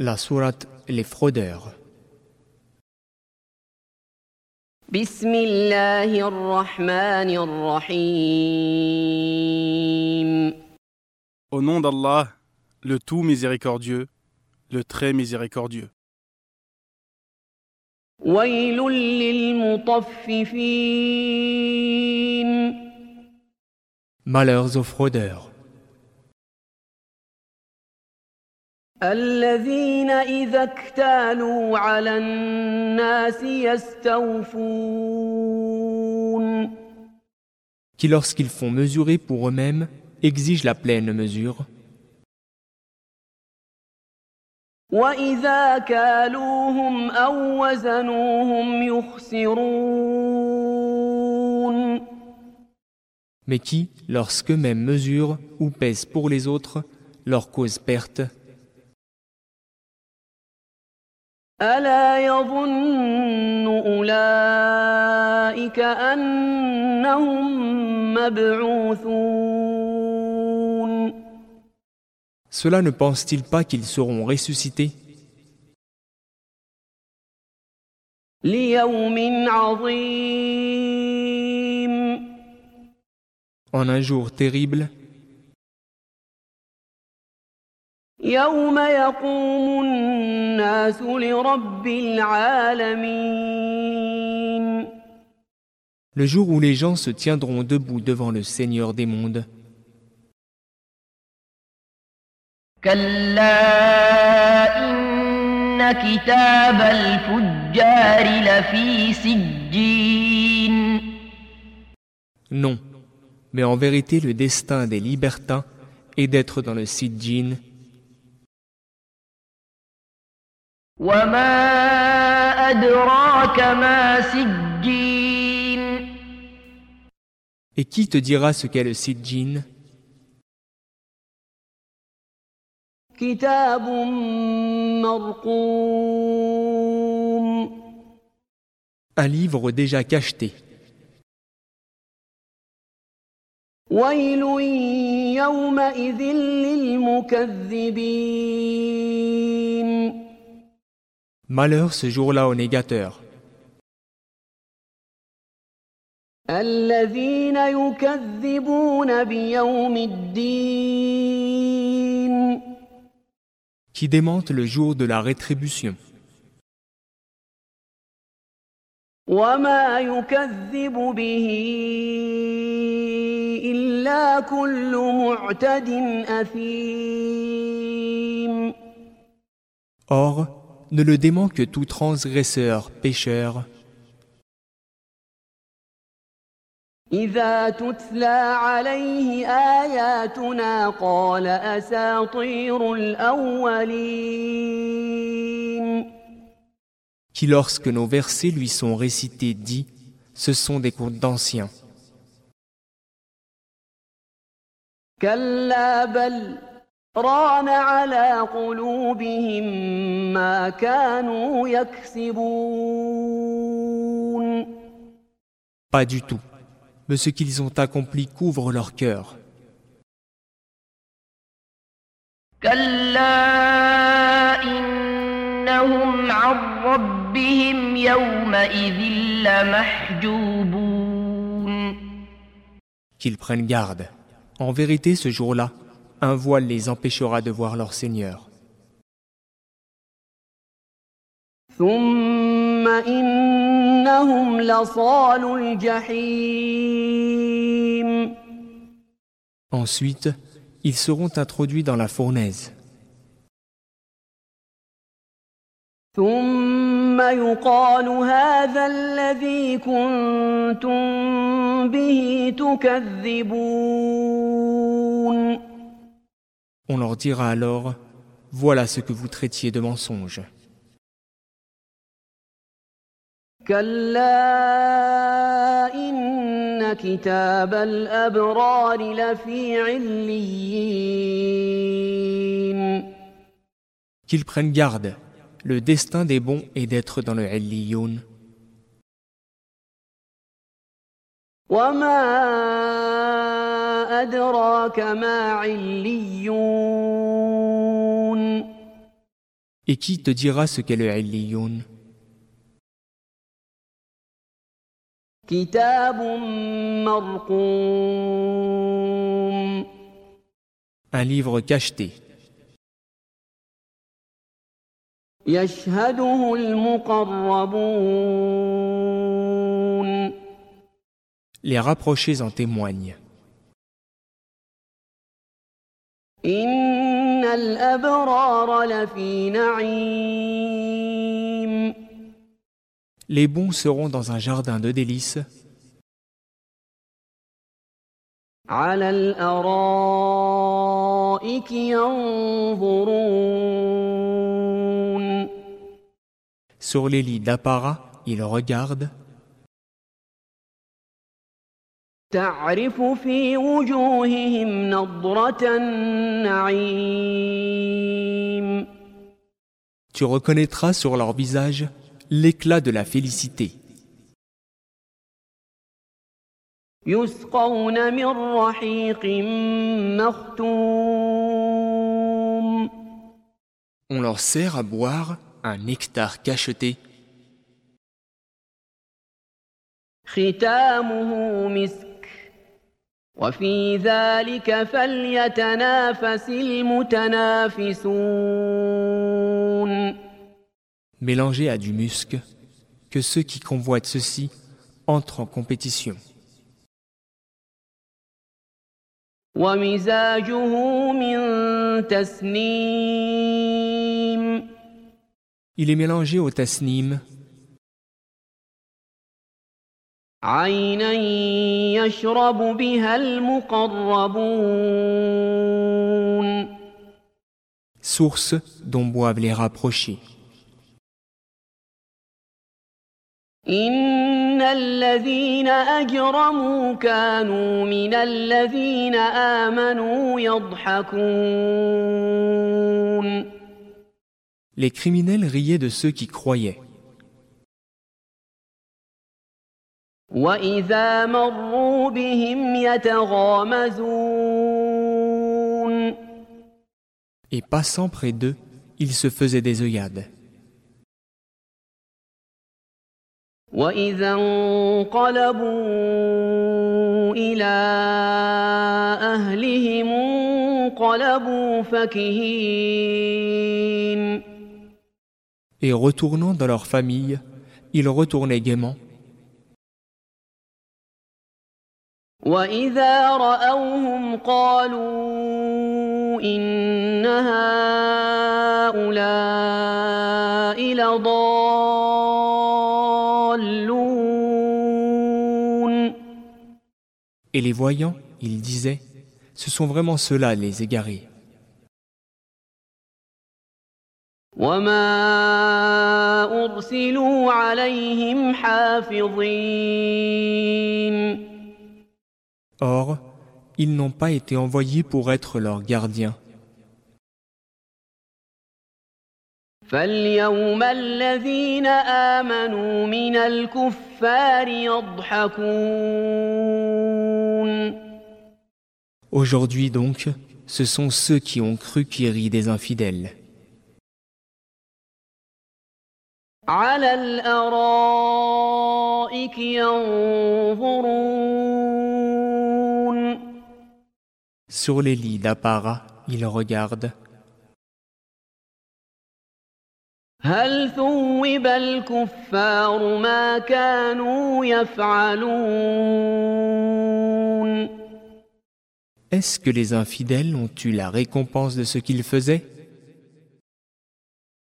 La sourate Les fraudeurs. Au nom d'Allah, le tout miséricordieux, le très miséricordieux. Malheurs aux fraudeurs. الذين إذا اكتالوا على الناس يستوفون qui lorsqu'ils font mesurer pour eux-mêmes, exigent la pleine mesure, وإذا كالوهم أو وزنوهم يخسرون mais qui, lorsqu'eux-mêmes mesurent ou pèsent pour les autres, leur causent perte. ألا يظن أولئك أنهم مبعوثون Cela ne pense-t-il pas qu'ils seront ressuscités ليوم عظيم en un jour terrible يوم يقوم الناس لرب العالمين le jour où les gens se tiendront debout devant le Seigneur des mondes. كلا إن كتاب الفجار لفي سجين Non, mais en vérité le destin des libertins est d'être dans le Sidjin, وما أدراك ما سجين et qui te dira ce qu'est le Sidjin كتاب مرقوم Un livre déjà cacheté, ويل يومئذ للمكذبين Malheur ce jour-là aux négateurs. Qui démentent le jour de la rétribution. Or, ne le dément que tout transgresseur, pécheur, إذا تتلى عليه آياتنا قال أساطير الأولين qui lorsque nos versets lui sont récités dit Ce sont des contes d'anciens. كلا بل ران على قلوبهم ما كانوا يكسبون Pas du tout. Mais ce qu'ils ont accompli couvre leur cœur. كلا إنهم عن ربهم يومئذ لمحجوبون Qu'ils prennent garde. En vérité, ce jour-là, un voile les empêchera de voir leur Seigneur. ثم إنهم لصال الجحيم Ensuite, ils seront introduits dans la fournaise. ثم يقال هذا الذي كنتم به تكذبون On leur dira alors, Voilà ce que vous traitiez de mensonge. Qu'ils prennent garde, le destin des bons est d'être dans le Illiyoun. وما أدراك ما عليون Et qui te dira ce qu'est le Illiyoun كتاب مرقوم Un livre cacheté, يشهده المقربون les rapprochés en témoignent. إن الأبرار لفي نعيم Les bons seront dans un jardin de délices, على الأرائك ينظرون sur les lits d'apparat, ils regardent, تعرف في وجوههم نضرة النعيم tu reconnaîtras sur leur visage l'éclat de la félicité. يسقون من رحيق مختوم On leur sert à boire un nectar cacheté, ختامه مسك وفي ذلك فليتنافس المتنافسون mélangé à du musc, que ceux qui convoitent ceci entrent en compétition. ومزاجه من تسنيم Il est mélangé au tasnim, عينا يشرب بها المقربون source dont boivent les rapprochés. إن الذين أجرموا كانوا من الذين آمنوا يضحكون Les criminels riaient de ceux qui croyaient. وإذا مروا بهم يتغامزون Et passant près d'eux, ils se faisaient des œillades. وإذا انقلبوا إلى أهلهم انقلبوا فكهين Et retournant dans leur famille, ils retournaient gaiement. وإذا رأوهم قالوا إن هؤلاء لضالون Et les voyant, ils disaient Ce sont vraiment ceux-là les égarés. وما أرسلوا عليهم حافظين Or, ils n'ont pas été envoyés pour être leurs gardiens. فاليوم الذين آمنوا من الكفار يضحكون Aujourd'hui donc, ce sont ceux qui ont cru qui rient des infidèles. على الأرائك ينظرون Sur les lits d'apparat, ils regardent. هل ثوب الكفار ما كانوا يفعلون Est-ce que les infidèles ont eu la récompense de ce qu'ils faisaient